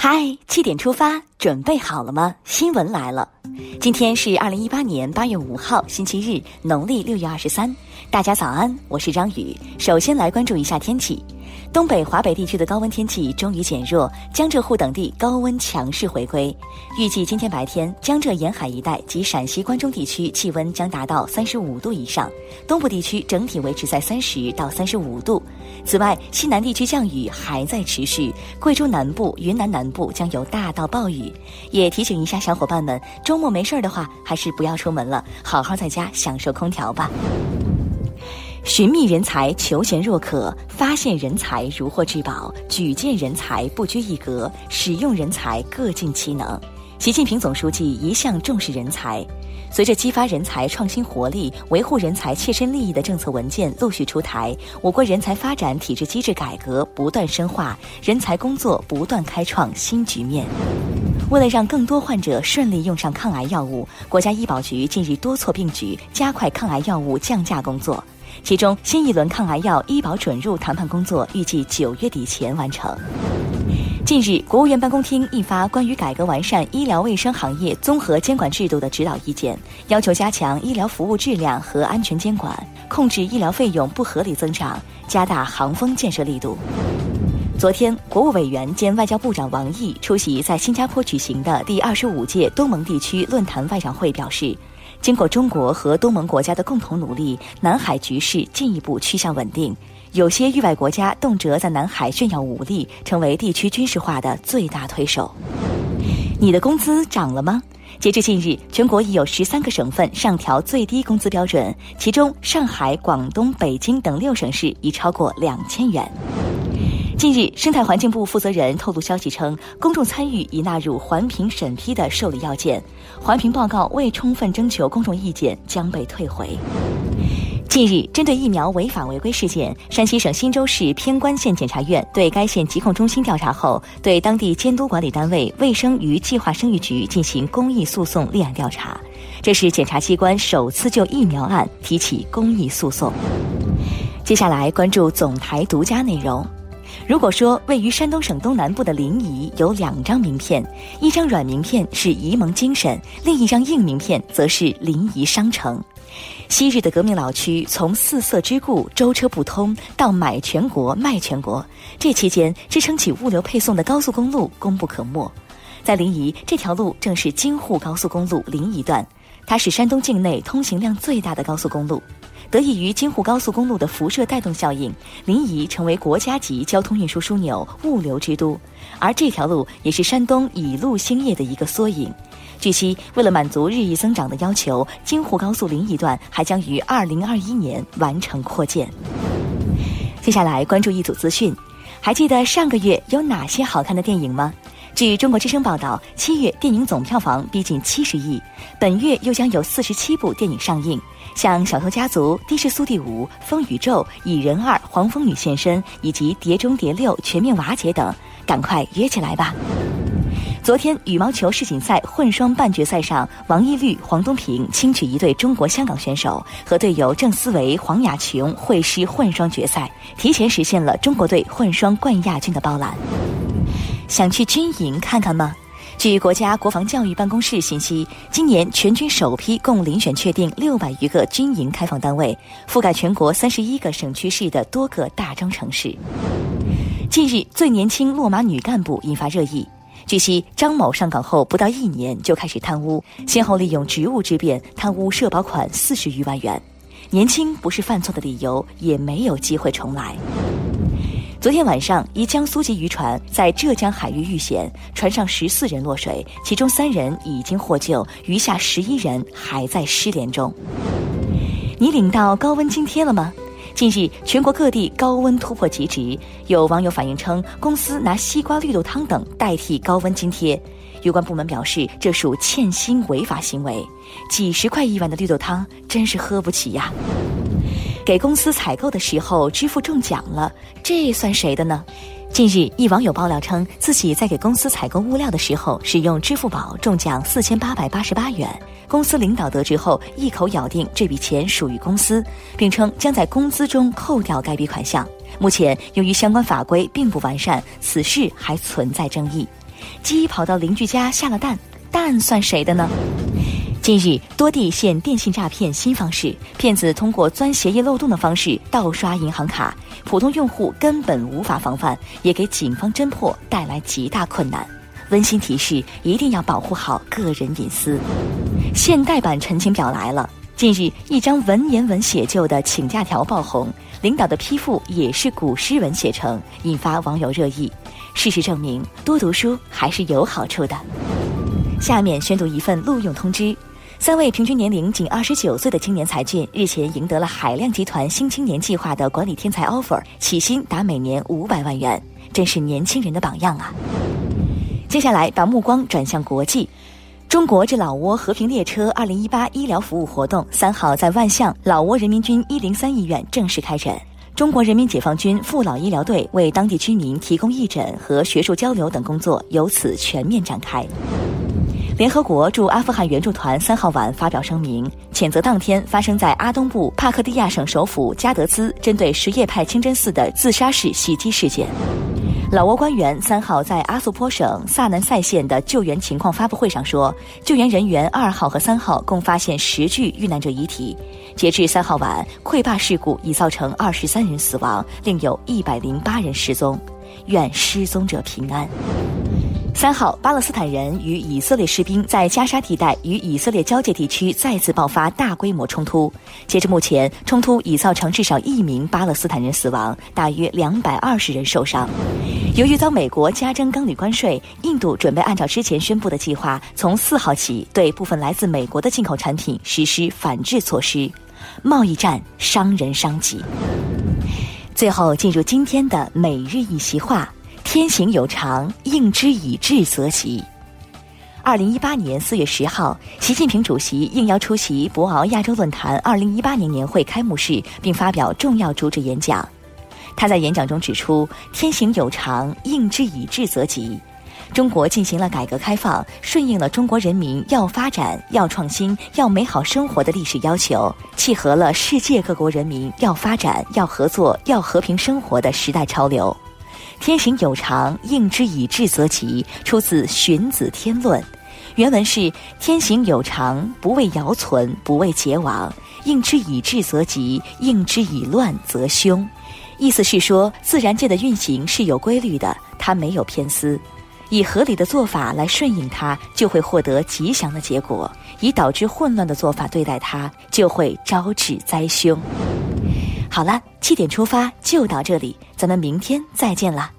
嗨，七点出发，准备好了吗？新闻来了，今天是二零一八年八月五号，星期日，农历六月二十三。大家早安，我是张宇。首先来关注一下天气。东北、华北地区的高温天气终于减弱，江浙沪等地高温强势回归。预计今天白天，江浙沿海一带及陕西关中地区气温将达到三十五度以上，东部地区整体维持在三十到三十五度。此外，西南地区降雨还在持续，贵州南部、云南南部将有大到暴雨。也提醒一下小伙伴们，周末没事儿的话，还是不要出门了，好好在家享受空调吧。寻觅人才，求贤若渴；发现人才，如获至宝；举荐人才，不拘一格；使用人才，各尽其能。习近平总书记一向重视人才，随着激发人才创新活力、维护人才切身利益的政策文件陆续出台，我国人才发展体制机制改革不断深化，人才工作不断开创新局面。为了让更多患者顺利用上抗癌药物，国家医保局近日多措并举，加快抗癌药物降价工作。其中，新一轮抗癌药医保准入谈判工作预计九月底前完成。近日，国务院办公厅印发关于改革完善医疗卫生行业综合监管制度的指导意见，要求加强医疗服务质量和安全监管，控制医疗费用不合理增长，加大行风建设力度。昨天，国务委员兼外交部长王毅出席在新加坡举行的第二十五届东盟地区论坛外长会，表示。经过中国和东盟国家的共同努力，南海局势进一步趋向稳定。有些域外国家动辄在南海炫耀武力，成为地区军事化的最大推手。你的工资涨了吗？截至近日，全国已有十三个省份上调最低工资标准，其中上海、广东、北京等六省市已超过两千元。近日，生态环境部负责人透露消息称，公众参与已纳入环评审批的受理要件，环评报告未充分征求公众意见将被退回。近日，针对疫苗违法违规事件，山西省忻州市偏关县检察院对该县疾控中心调查后，对当地监督管理单位卫生与计划生育局进行公益诉讼立案调查，这是检察机关首次就疫苗案提起公益诉讼。接下来关注总台独家内容。如果说位于山东省东南部的临沂有两张名片，一张软名片是沂蒙精神，另一张硬名片则是临沂商城。昔日的革命老区，从四色之故、舟车不通到买全国、卖全国，这期间支撑起物流配送的高速公路功不可没。在临沂，这条路正是京沪高速公路临沂段，它是山东境内通行量最大的高速公路。得益于京沪高速公路的辐射带动效应，临沂成为国家级交通运输枢纽、物流之都。而这条路也是山东以路兴业的一个缩影。据悉，为了满足日益增长的要求，京沪高速临沂段还将于二零二一年完成扩建。接下来关注一组资讯，还记得上个月有哪些好看的电影吗？据中国之声报道，七月电影总票房逼近七十亿，本月又将有四十七部电影上映。像《小偷家族》《的士苏第五》《风宇宙》《蚁人二》《黄蜂女现身》以及《碟中谍六》全面瓦解等，赶快约起来吧！昨天羽毛球世锦赛混双半决赛上，王懿律、黄东萍轻取一对中国香港选手，和队友郑思维、黄雅琼会师混双决赛，提前实现了中国队混双冠亚军的包揽。想去军营看看吗？据国家国防教育办公室信息，今年全军首批共遴选确定六百余个军营开放单位，覆盖全国三十一个省区市的多个大中城市。近日，最年轻落马女干部引发热议。据悉，张某上岗后不到一年就开始贪污，先后利用职务之便贪污社保款四十余万元。年轻不是犯错的理由，也没有机会重来。昨天晚上，一江苏籍渔船在浙江海域遇险，船上十四人落水，其中三人已经获救，余下十一人还在失联中。你领到高温津贴了吗？近日，全国各地高温突破极值，有网友反映称，公司拿西瓜绿豆汤等代替高温津贴，有关部门表示，这属欠薪违法行为，几十块一碗的绿豆汤真是喝不起呀。给公司采购的时候支付中奖了，这算谁的呢？近日，一网友爆料称，自己在给公司采购物料的时候，使用支付宝中奖四千八百八十八元。公司领导得知后，一口咬定这笔钱属于公司，并称将在工资中扣掉该笔款项。目前，由于相关法规并不完善，此事还存在争议。鸡跑到邻居家下了蛋，蛋算谁的呢？近日，多地现电信诈骗新方式，骗子通过钻协议漏洞的方式盗刷银行卡，普通用户根本无法防范，也给警方侦破带来极大困难。温馨提示：一定要保护好个人隐私。现代版陈情表来了。近日，一张文言文写就的请假条爆红，领导的批复也是古诗文写成，引发网友热议。事实证明，多读书还是有好处的。下面宣读一份录用通知：三位平均年龄仅二十九岁的青年才俊，日前赢得了海量集团新青年计划的管理天才 offer，起薪达每年五百万元，真是年轻人的榜样啊！接下来，把目光转向国际。中国至老挝和平列车二零一八医疗服务活动三号在万象老挝人民军一零三医院正式开展。中国人民解放军父老医疗队为当地居民提供义诊和学术交流等工作由此全面展开。联合国驻阿富汗援助团三号晚发表声明，谴责当天发生在阿东部帕克蒂亚省首府加德兹针对什叶派清真寺的自杀式袭击事件。老挝官员三号在阿素坡省萨南塞县的救援情况发布会上说，救援人员二号和三号共发现十具遇难者遗体。截至三号晚，溃坝事故已造成二十三人死亡，另有一百零八人失踪。愿失踪者平安。三号，巴勒斯坦人与以色列士兵在加沙地带与以色列交界地区再次爆发大规模冲突。截至目前，冲突已造成至少一名巴勒斯坦人死亡，大约两百二十人受伤。由于遭美国加征钢铝关税，印度准备按照之前宣布的计划，从四号起对部分来自美国的进口产品实施反制措施。贸易战伤人伤己。最后进入今天的每日一席话。天行有常，应之以志则吉。二零一八年四月十号，习近平主席应邀出席博鳌亚洲论坛二零一八年年会开幕式，并发表重要主旨演讲。他在演讲中指出：“天行有常，应之以志则吉。中国进行了改革开放，顺应了中国人民要发展、要创新、要美好生活的历史要求，契合了世界各国人民要发展、要合作、要和平生活的时代潮流。”天行有常，应之以治则吉，出自《荀子·天论》，原文是：天行有常，不为尧存，不为桀亡；应之以治则吉，应之以乱则凶。意思是说，自然界的运行是有规律的，它没有偏私，以合理的做法来顺应它，就会获得吉祥的结果；以导致混乱的做法对待它，就会招致灾凶。好了，七点出发就到这里，咱们明天再见了。